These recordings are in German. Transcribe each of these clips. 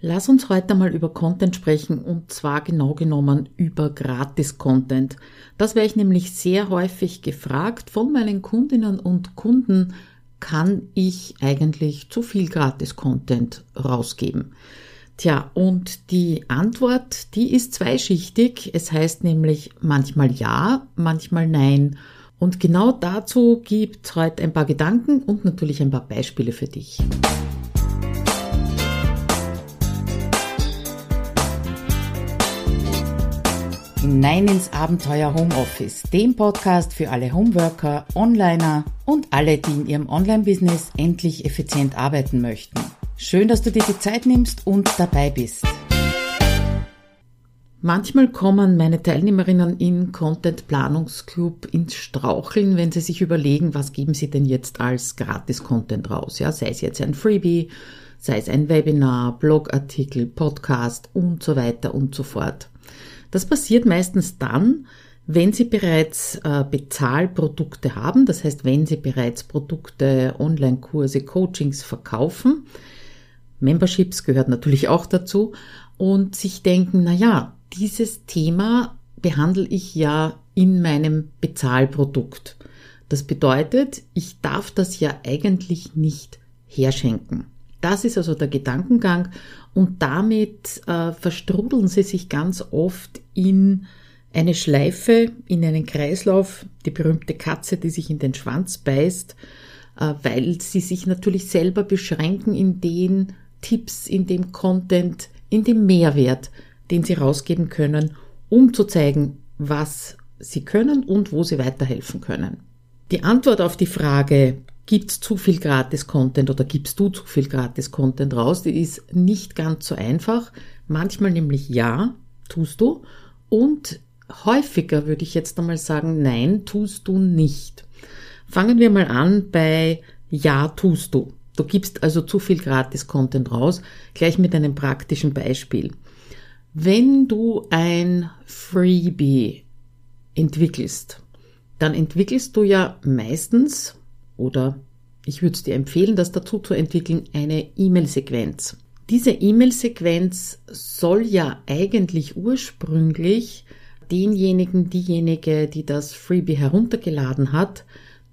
Lass uns heute mal über Content sprechen und zwar genau genommen über Gratis-Content. Das werde ich nämlich sehr häufig gefragt von meinen Kundinnen und Kunden, kann ich eigentlich zu viel Gratis-Content rausgeben? Tja, und die Antwort, die ist zweischichtig. Es heißt nämlich manchmal ja, manchmal nein. Und genau dazu gibt heute ein paar Gedanken und natürlich ein paar Beispiele für dich. Nein ins Abenteuer Homeoffice, dem Podcast für alle Homeworker, Onliner und alle, die in ihrem Online-Business endlich effizient arbeiten möchten. Schön, dass du dir die Zeit nimmst und dabei bist. Manchmal kommen meine Teilnehmerinnen in Content Planungsclub ins Straucheln, wenn sie sich überlegen, was geben sie denn jetzt als Gratis-Content raus. Ja, sei es jetzt ein Freebie, sei es ein Webinar, Blogartikel, Podcast und so weiter und so fort. Das passiert meistens dann, wenn Sie bereits äh, Bezahlprodukte haben, das heißt, wenn Sie bereits Produkte, Online-Kurse, Coachings verkaufen, Memberships gehört natürlich auch dazu, und sich denken, na ja, dieses Thema behandle ich ja in meinem Bezahlprodukt. Das bedeutet, ich darf das ja eigentlich nicht herschenken. Das ist also der Gedankengang und damit äh, verstrudeln sie sich ganz oft in eine Schleife, in einen Kreislauf, die berühmte Katze, die sich in den Schwanz beißt, äh, weil sie sich natürlich selber beschränken in den Tipps, in dem Content, in dem Mehrwert, den sie rausgeben können, um zu zeigen, was sie können und wo sie weiterhelfen können. Die Antwort auf die Frage, gibt's zu viel Gratis-Content oder gibst du zu viel Gratis-Content raus? Die ist nicht ganz so einfach. Manchmal nämlich ja, tust du. Und häufiger würde ich jetzt einmal sagen, nein, tust du nicht. Fangen wir mal an bei ja, tust du. Du gibst also zu viel Gratis-Content raus, gleich mit einem praktischen Beispiel. Wenn du ein Freebie entwickelst, dann entwickelst du ja meistens oder ich würde es dir empfehlen, das dazu zu entwickeln, eine E-Mail-Sequenz. Diese E-Mail-Sequenz soll ja eigentlich ursprünglich denjenigen, diejenige, die das Freebie heruntergeladen hat,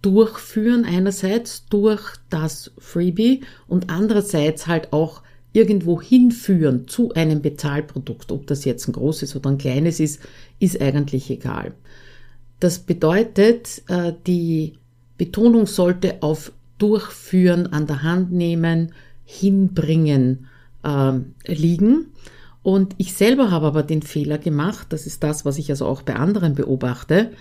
durchführen, einerseits durch das Freebie und andererseits halt auch irgendwo hinführen zu einem Bezahlprodukt. Ob das jetzt ein großes oder ein kleines ist, ist eigentlich egal. Das bedeutet, äh, die Betonung sollte auf Durchführen, an der Hand nehmen, hinbringen äh, liegen. Und ich selber habe aber den Fehler gemacht, das ist das, was ich also auch bei anderen beobachte,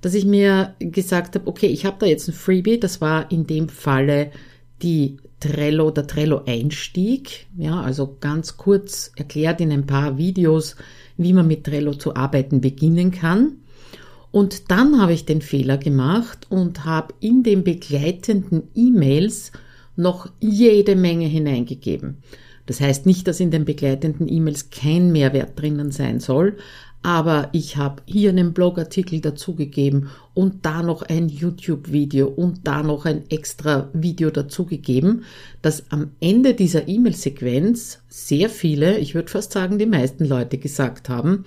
dass ich mir gesagt habe, okay, ich habe da jetzt ein Freebie, das war in dem Falle die Trello, der Trello-Einstieg, ja, also ganz kurz erklärt in ein paar Videos, wie man mit Trello zu arbeiten beginnen kann. Und dann habe ich den Fehler gemacht und habe in den begleitenden E-Mails noch jede Menge hineingegeben. Das heißt nicht, dass in den begleitenden E-Mails kein Mehrwert drinnen sein soll, aber ich habe hier einen Blogartikel dazugegeben und da noch ein YouTube-Video und da noch ein extra Video dazugegeben, dass am Ende dieser E-Mail-Sequenz sehr viele, ich würde fast sagen die meisten Leute gesagt haben,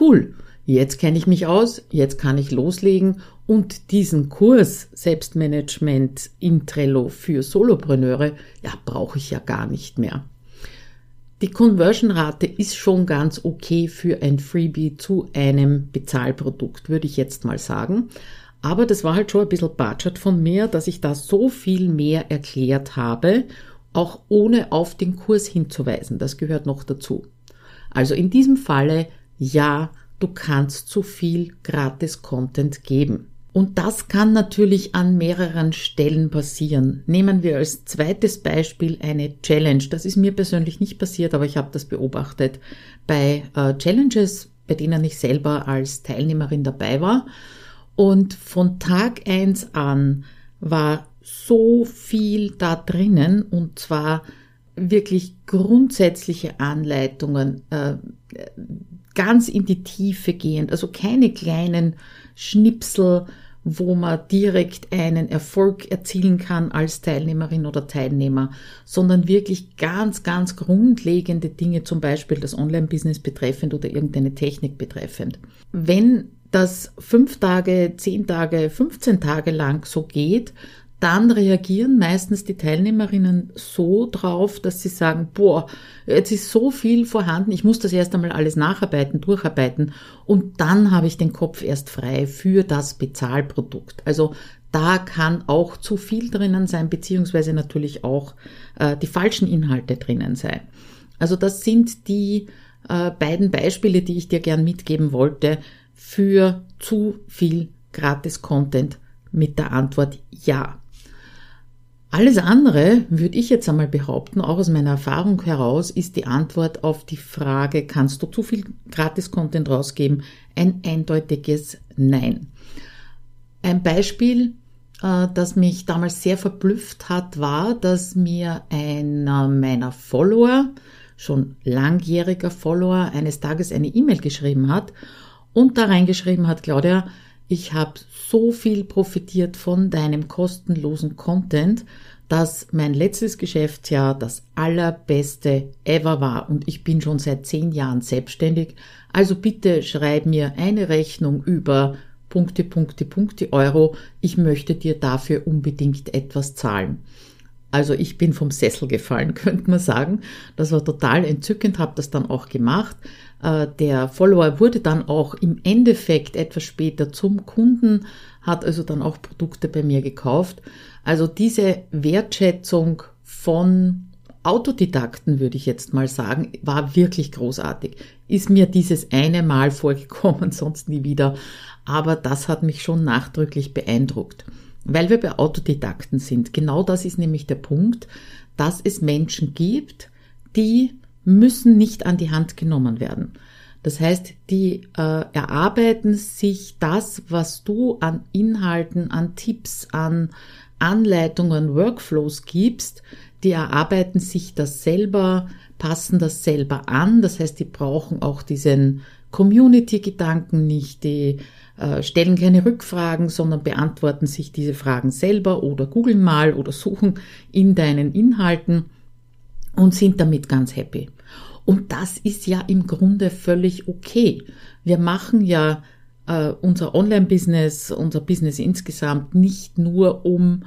cool, Jetzt kenne ich mich aus, jetzt kann ich loslegen und diesen Kurs Selbstmanagement in Trello für Solopreneure, ja, brauche ich ja gar nicht mehr. Die Conversion-Rate ist schon ganz okay für ein Freebie zu einem Bezahlprodukt, würde ich jetzt mal sagen. Aber das war halt schon ein bisschen Budget von mir, dass ich da so viel mehr erklärt habe, auch ohne auf den Kurs hinzuweisen. Das gehört noch dazu. Also in diesem Falle ja, du kannst zu viel Gratis-Content geben. Und das kann natürlich an mehreren Stellen passieren. Nehmen wir als zweites Beispiel eine Challenge. Das ist mir persönlich nicht passiert, aber ich habe das beobachtet bei äh, Challenges, bei denen ich selber als Teilnehmerin dabei war. Und von Tag eins an war so viel da drinnen und zwar wirklich grundsätzliche Anleitungen, äh, ganz in die Tiefe gehend, also keine kleinen Schnipsel, wo man direkt einen Erfolg erzielen kann als Teilnehmerin oder Teilnehmer, sondern wirklich ganz, ganz grundlegende Dinge, zum Beispiel das Online-Business betreffend oder irgendeine Technik betreffend. Wenn das fünf Tage, zehn Tage, 15 Tage lang so geht, dann reagieren meistens die Teilnehmerinnen so drauf, dass sie sagen, boah, jetzt ist so viel vorhanden, ich muss das erst einmal alles nacharbeiten, durcharbeiten und dann habe ich den Kopf erst frei für das Bezahlprodukt. Also da kann auch zu viel drinnen sein, beziehungsweise natürlich auch äh, die falschen Inhalte drinnen sein. Also das sind die äh, beiden Beispiele, die ich dir gern mitgeben wollte für zu viel Gratis-Content mit der Antwort Ja. Alles andere, würde ich jetzt einmal behaupten, auch aus meiner Erfahrung heraus, ist die Antwort auf die Frage, kannst du zu viel Gratis-Content rausgeben, ein eindeutiges Nein. Ein Beispiel, äh, das mich damals sehr verblüfft hat, war, dass mir einer meiner Follower, schon langjähriger Follower, eines Tages eine E-Mail geschrieben hat und da reingeschrieben hat, Claudia, ich habe so viel profitiert von deinem kostenlosen Content, dass mein letztes Geschäftsjahr das allerbeste ever war und ich bin schon seit zehn Jahren selbstständig. Also bitte schreib mir eine Rechnung über Punkte, Punkte, Punkte Euro. Ich möchte dir dafür unbedingt etwas zahlen. Also ich bin vom Sessel gefallen, könnte man sagen. Das war total entzückend, habe das dann auch gemacht. Äh, der Follower wurde dann auch im Endeffekt etwas später zum Kunden, hat also dann auch Produkte bei mir gekauft. Also diese Wertschätzung von Autodidakten, würde ich jetzt mal sagen, war wirklich großartig. Ist mir dieses eine Mal vorgekommen, sonst nie wieder. Aber das hat mich schon nachdrücklich beeindruckt. Weil wir bei Autodidakten sind. Genau das ist nämlich der Punkt, dass es Menschen gibt, die müssen nicht an die Hand genommen werden. Das heißt, die äh, erarbeiten sich das, was du an Inhalten, an Tipps, an Anleitungen, Workflows gibst, die erarbeiten sich das selber, passen das selber an. Das heißt, die brauchen auch diesen Community-Gedanken nicht, die äh, stellen keine Rückfragen, sondern beantworten sich diese Fragen selber oder googeln mal oder suchen in deinen Inhalten und sind damit ganz happy. Und das ist ja im Grunde völlig okay. Wir machen ja äh, unser Online-Business, unser Business insgesamt nicht nur, um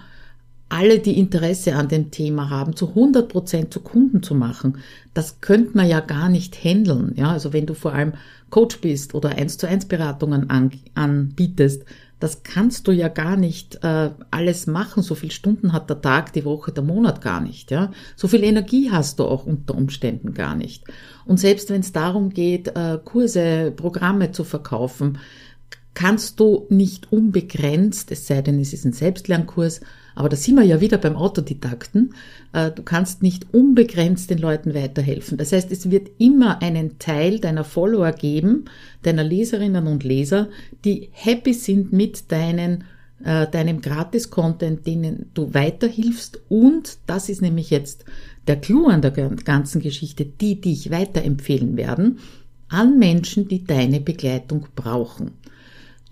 alle, die Interesse an dem Thema haben, zu 100 Prozent zu Kunden zu machen. Das könnte man ja gar nicht handeln. Ja, also wenn du vor allem Coach bist oder eins zu eins Beratungen an, anbietest, das kannst du ja gar nicht äh, alles machen. So viele Stunden hat der Tag, die Woche, der Monat gar nicht. Ja, so viel Energie hast du auch unter Umständen gar nicht. Und selbst wenn es darum geht, äh, Kurse, Programme zu verkaufen, kannst du nicht unbegrenzt, es sei denn, es ist ein Selbstlernkurs, aber da sind wir ja wieder beim Autodidakten. Äh, du kannst nicht unbegrenzt den Leuten weiterhelfen. Das heißt, es wird immer einen Teil deiner Follower geben, deiner Leserinnen und Leser, die happy sind mit deinen äh, deinem Gratis-Content, denen du weiterhilfst. Und das ist nämlich jetzt der Clou an der ganzen Geschichte, die dich weiterempfehlen werden an Menschen, die deine Begleitung brauchen.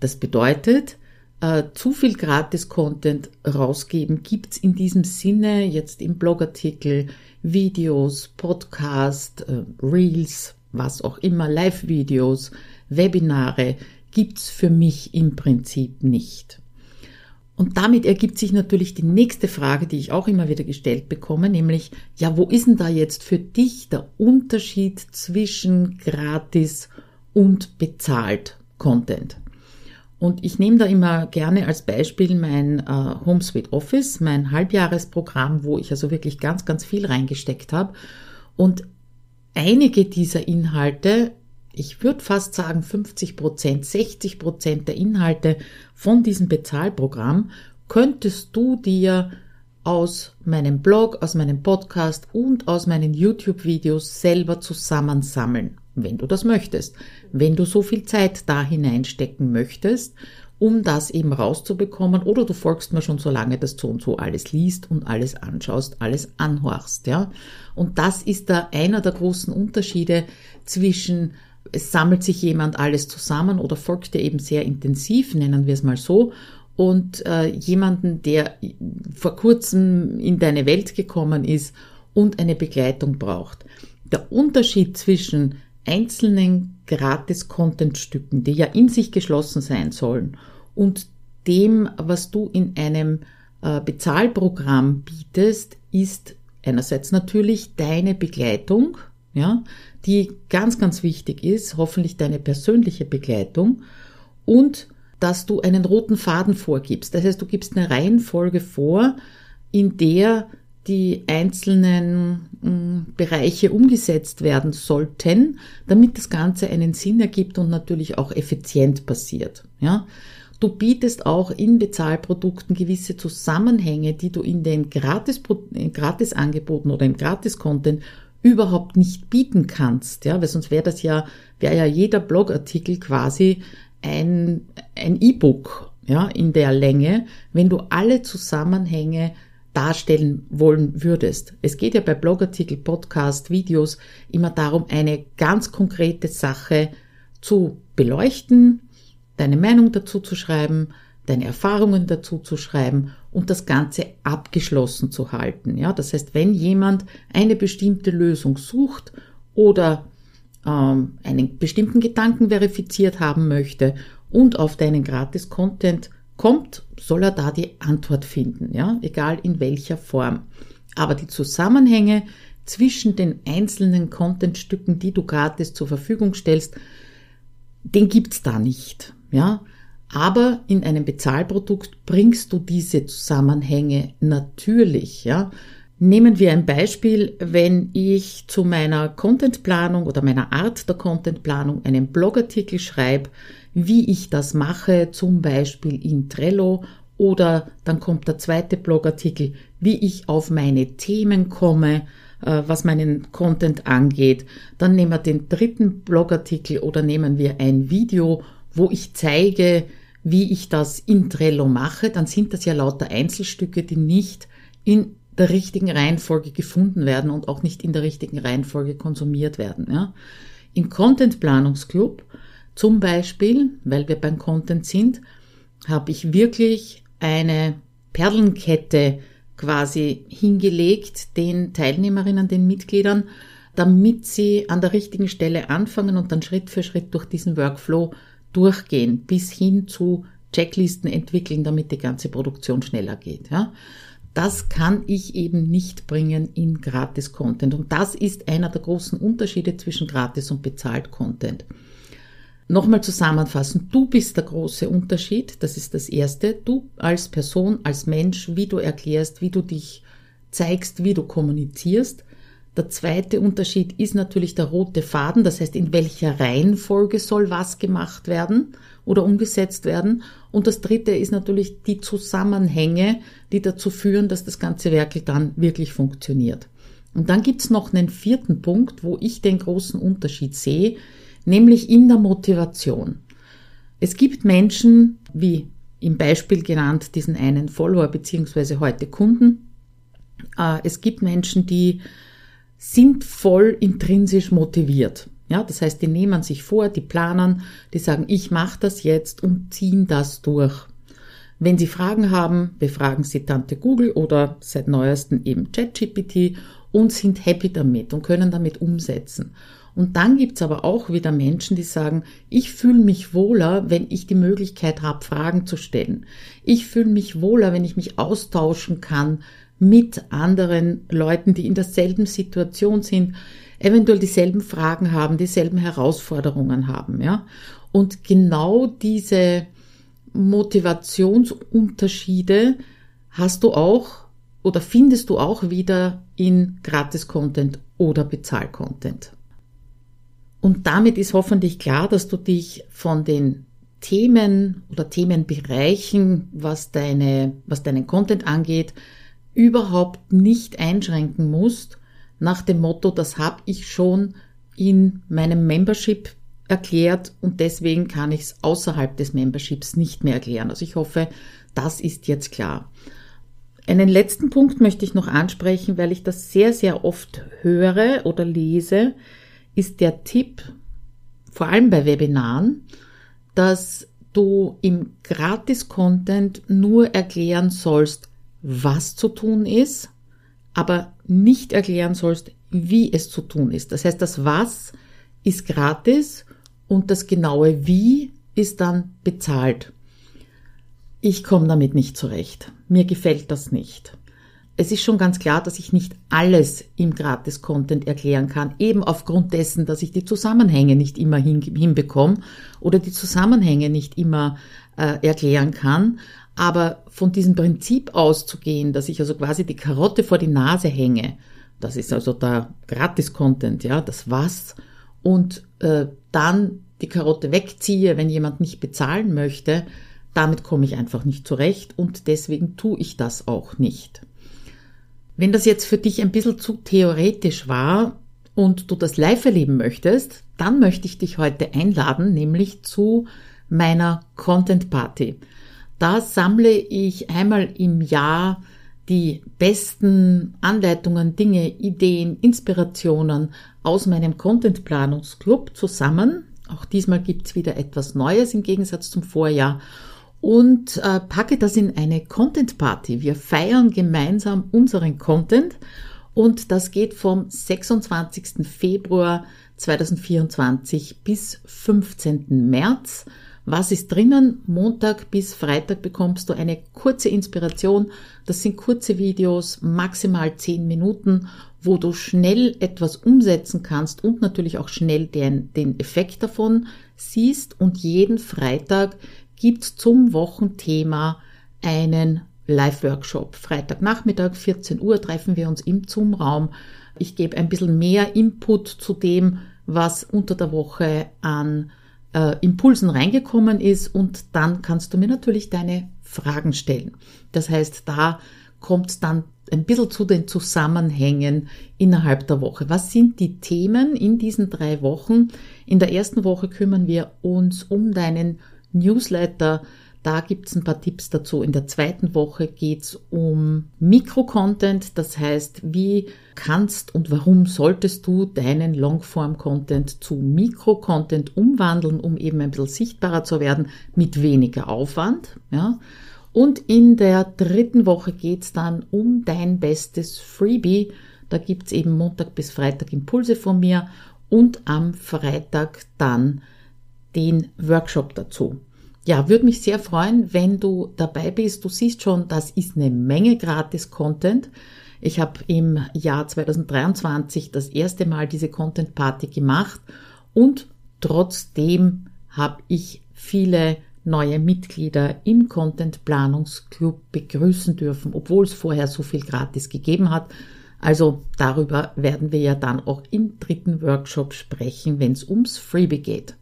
Das bedeutet, äh, zu viel Gratis-Content rausgeben gibt's in diesem Sinne jetzt im Blogartikel, Videos, Podcast, äh, Reels, was auch immer, Live-Videos, Webinare gibt's für mich im Prinzip nicht. Und damit ergibt sich natürlich die nächste Frage, die ich auch immer wieder gestellt bekomme, nämlich, ja, wo ist denn da jetzt für dich der Unterschied zwischen gratis und bezahlt Content? Und ich nehme da immer gerne als Beispiel mein äh, Home Sweet Office, mein Halbjahresprogramm, wo ich also wirklich ganz, ganz viel reingesteckt habe. Und einige dieser Inhalte, ich würde fast sagen 50 Prozent, 60 Prozent der Inhalte von diesem Bezahlprogramm könntest du dir aus meinem Blog, aus meinem Podcast und aus meinen YouTube-Videos selber zusammensammeln wenn du das möchtest, wenn du so viel Zeit da hineinstecken möchtest, um das eben rauszubekommen, oder du folgst mir schon so lange, dass du und so alles liest und alles anschaust, alles anhorchst, ja. Und das ist da einer der großen Unterschiede zwischen es sammelt sich jemand alles zusammen oder folgt dir eben sehr intensiv, nennen wir es mal so, und äh, jemanden, der vor kurzem in deine Welt gekommen ist und eine Begleitung braucht. Der Unterschied zwischen einzelnen Gratis-Content-Stücken, die ja in sich geschlossen sein sollen, und dem, was du in einem äh, Bezahlprogramm bietest, ist einerseits natürlich deine Begleitung, ja, die ganz, ganz wichtig ist, hoffentlich deine persönliche Begleitung und dass du einen roten Faden vorgibst. Das heißt, du gibst eine Reihenfolge vor, in der die einzelnen mm, Bereiche umgesetzt werden sollten, damit das Ganze einen Sinn ergibt und natürlich auch effizient passiert. Ja? Du bietest auch in Bezahlprodukten gewisse Zusammenhänge, die du in den Gratis, Gratisangeboten oder im Gratis-Content überhaupt nicht bieten kannst, ja, weil sonst wäre das ja, wäre ja jeder Blogartikel quasi ein, ein E-Book, ja, in der Länge, wenn du alle Zusammenhänge darstellen wollen würdest. Es geht ja bei Blogartikel, Podcast, Videos immer darum, eine ganz konkrete Sache zu beleuchten, deine Meinung dazu zu schreiben, deine Erfahrungen dazu zu schreiben und das Ganze abgeschlossen zu halten. Ja, das heißt, wenn jemand eine bestimmte Lösung sucht oder ähm, einen bestimmten Gedanken verifiziert haben möchte und auf deinen Gratis-Content kommt, soll er da die Antwort finden. Ja, egal in welcher Form. Aber die Zusammenhänge zwischen den einzelnen Contentstücken, die du gratis zur Verfügung stellst, den gibt's da nicht. Ja, aber in einem Bezahlprodukt bringst du diese Zusammenhänge natürlich, ja. Nehmen wir ein Beispiel, wenn ich zu meiner Contentplanung oder meiner Art der Contentplanung einen Blogartikel schreibe, wie ich das mache, zum Beispiel in Trello oder dann kommt der zweite Blogartikel, wie ich auf meine Themen komme, äh, was meinen Content angeht. Dann nehmen wir den dritten Blogartikel oder nehmen wir ein Video wo ich zeige, wie ich das in Trello mache, dann sind das ja lauter Einzelstücke, die nicht in der richtigen Reihenfolge gefunden werden und auch nicht in der richtigen Reihenfolge konsumiert werden. Ja. Im Content Planungsclub zum Beispiel, weil wir beim Content sind, habe ich wirklich eine Perlenkette quasi hingelegt den Teilnehmerinnen, den Mitgliedern, damit sie an der richtigen Stelle anfangen und dann Schritt für Schritt durch diesen Workflow durchgehen, bis hin zu Checklisten entwickeln, damit die ganze Produktion schneller geht. Ja? Das kann ich eben nicht bringen in Gratis-Content. Und das ist einer der großen Unterschiede zwischen Gratis- und Bezahlt-Content. Nochmal zusammenfassen, du bist der große Unterschied, das ist das Erste. Du als Person, als Mensch, wie du erklärst, wie du dich zeigst, wie du kommunizierst. Der zweite Unterschied ist natürlich der rote Faden, das heißt, in welcher Reihenfolge soll was gemacht werden oder umgesetzt werden. Und das dritte ist natürlich die Zusammenhänge, die dazu führen, dass das ganze Werkel dann wirklich funktioniert. Und dann gibt's noch einen vierten Punkt, wo ich den großen Unterschied sehe, nämlich in der Motivation. Es gibt Menschen, wie im Beispiel genannt, diesen einen Follower beziehungsweise heute Kunden. Äh, es gibt Menschen, die sind voll intrinsisch motiviert. Ja, das heißt, die nehmen sich vor, die planen, die sagen, ich mache das jetzt und ziehen das durch. Wenn Sie Fragen haben, befragen Sie Tante Google oder seit neuestem eben ChatGPT und sind happy damit und können damit umsetzen. Und dann gibt's aber auch wieder Menschen, die sagen, ich fühle mich wohler, wenn ich die Möglichkeit habe, Fragen zu stellen. Ich fühle mich wohler, wenn ich mich austauschen kann mit anderen Leuten, die in derselben Situation sind, eventuell dieselben Fragen haben, dieselben Herausforderungen haben, ja. Und genau diese Motivationsunterschiede hast du auch oder findest du auch wieder in Gratis-Content oder Bezahl-Content. Und damit ist hoffentlich klar, dass du dich von den Themen oder Themenbereichen, was deine, was deinen Content angeht, überhaupt nicht einschränken musst, nach dem Motto, das habe ich schon in meinem Membership erklärt und deswegen kann ich es außerhalb des Memberships nicht mehr erklären. Also ich hoffe, das ist jetzt klar. Einen letzten Punkt möchte ich noch ansprechen, weil ich das sehr, sehr oft höre oder lese, ist der Tipp, vor allem bei Webinaren, dass du im Gratis-Content nur erklären sollst, was zu tun ist, aber nicht erklären sollst, wie es zu tun ist. Das heißt, das Was ist gratis und das genaue Wie ist dann bezahlt. Ich komme damit nicht zurecht. Mir gefällt das nicht. Es ist schon ganz klar, dass ich nicht alles im Gratis-Content erklären kann, eben aufgrund dessen, dass ich die Zusammenhänge nicht immer hin, hinbekomme oder die Zusammenhänge nicht immer äh, erklären kann. Aber von diesem Prinzip auszugehen, dass ich also quasi die Karotte vor die Nase hänge, das ist also der Gratis-Content, ja, das was, und äh, dann die Karotte wegziehe, wenn jemand nicht bezahlen möchte, damit komme ich einfach nicht zurecht und deswegen tue ich das auch nicht. Wenn das jetzt für dich ein bisschen zu theoretisch war und du das live erleben möchtest, dann möchte ich dich heute einladen, nämlich zu meiner Content Party. Da sammle ich einmal im Jahr die besten Anleitungen, Dinge, Ideen, Inspirationen aus meinem Content Planungsclub zusammen. Auch diesmal gibt's wieder etwas Neues im Gegensatz zum Vorjahr und äh, packe das in eine Content Party. Wir feiern gemeinsam unseren Content und das geht vom 26. Februar 2024 bis 15. März. Was ist drinnen? Montag bis Freitag bekommst du eine kurze Inspiration. Das sind kurze Videos, maximal 10 Minuten, wo du schnell etwas umsetzen kannst und natürlich auch schnell den, den Effekt davon siehst. Und jeden Freitag gibt zum Wochenthema einen Live-Workshop. Freitagnachmittag, 14 Uhr, treffen wir uns im Zoom-Raum. Ich gebe ein bisschen mehr Input zu dem, was unter der Woche an äh, Impulsen reingekommen ist und dann kannst du mir natürlich deine Fragen stellen. Das heißt, da kommt dann ein bisschen zu den Zusammenhängen innerhalb der Woche. Was sind die Themen in diesen drei Wochen? In der ersten Woche kümmern wir uns um deinen Newsletter. Da gibt's ein paar Tipps dazu. In der zweiten Woche geht's um Mikrocontent, das heißt, wie kannst und warum solltest du deinen Longform-Content zu Mikrocontent umwandeln, um eben ein bisschen sichtbarer zu werden mit weniger Aufwand. Ja. Und in der dritten Woche geht's dann um dein bestes Freebie. Da gibt's eben Montag bis Freitag Impulse von mir und am Freitag dann den Workshop dazu. Ja, würde mich sehr freuen, wenn du dabei bist. Du siehst schon, das ist eine Menge Gratis-Content. Ich habe im Jahr 2023 das erste Mal diese Content Party gemacht und trotzdem habe ich viele neue Mitglieder im Content Planungsclub begrüßen dürfen, obwohl es vorher so viel gratis gegeben hat. Also darüber werden wir ja dann auch im dritten Workshop sprechen, wenn es ums Freebie geht.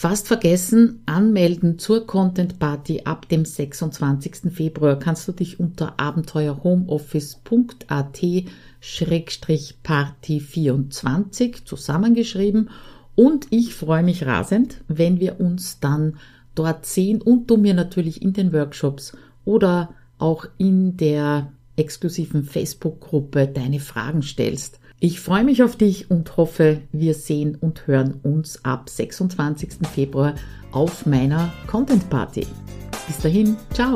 Fast vergessen, anmelden zur Content Party ab dem 26. Februar kannst du dich unter abenteuerhomeoffice.at-party24 zusammengeschrieben und ich freue mich rasend, wenn wir uns dann dort sehen und du mir natürlich in den Workshops oder auch in der exklusiven Facebook-Gruppe deine Fragen stellst. Ich freue mich auf dich und hoffe, wir sehen und hören uns ab 26. Februar auf meiner Content Party. Bis dahin, ciao!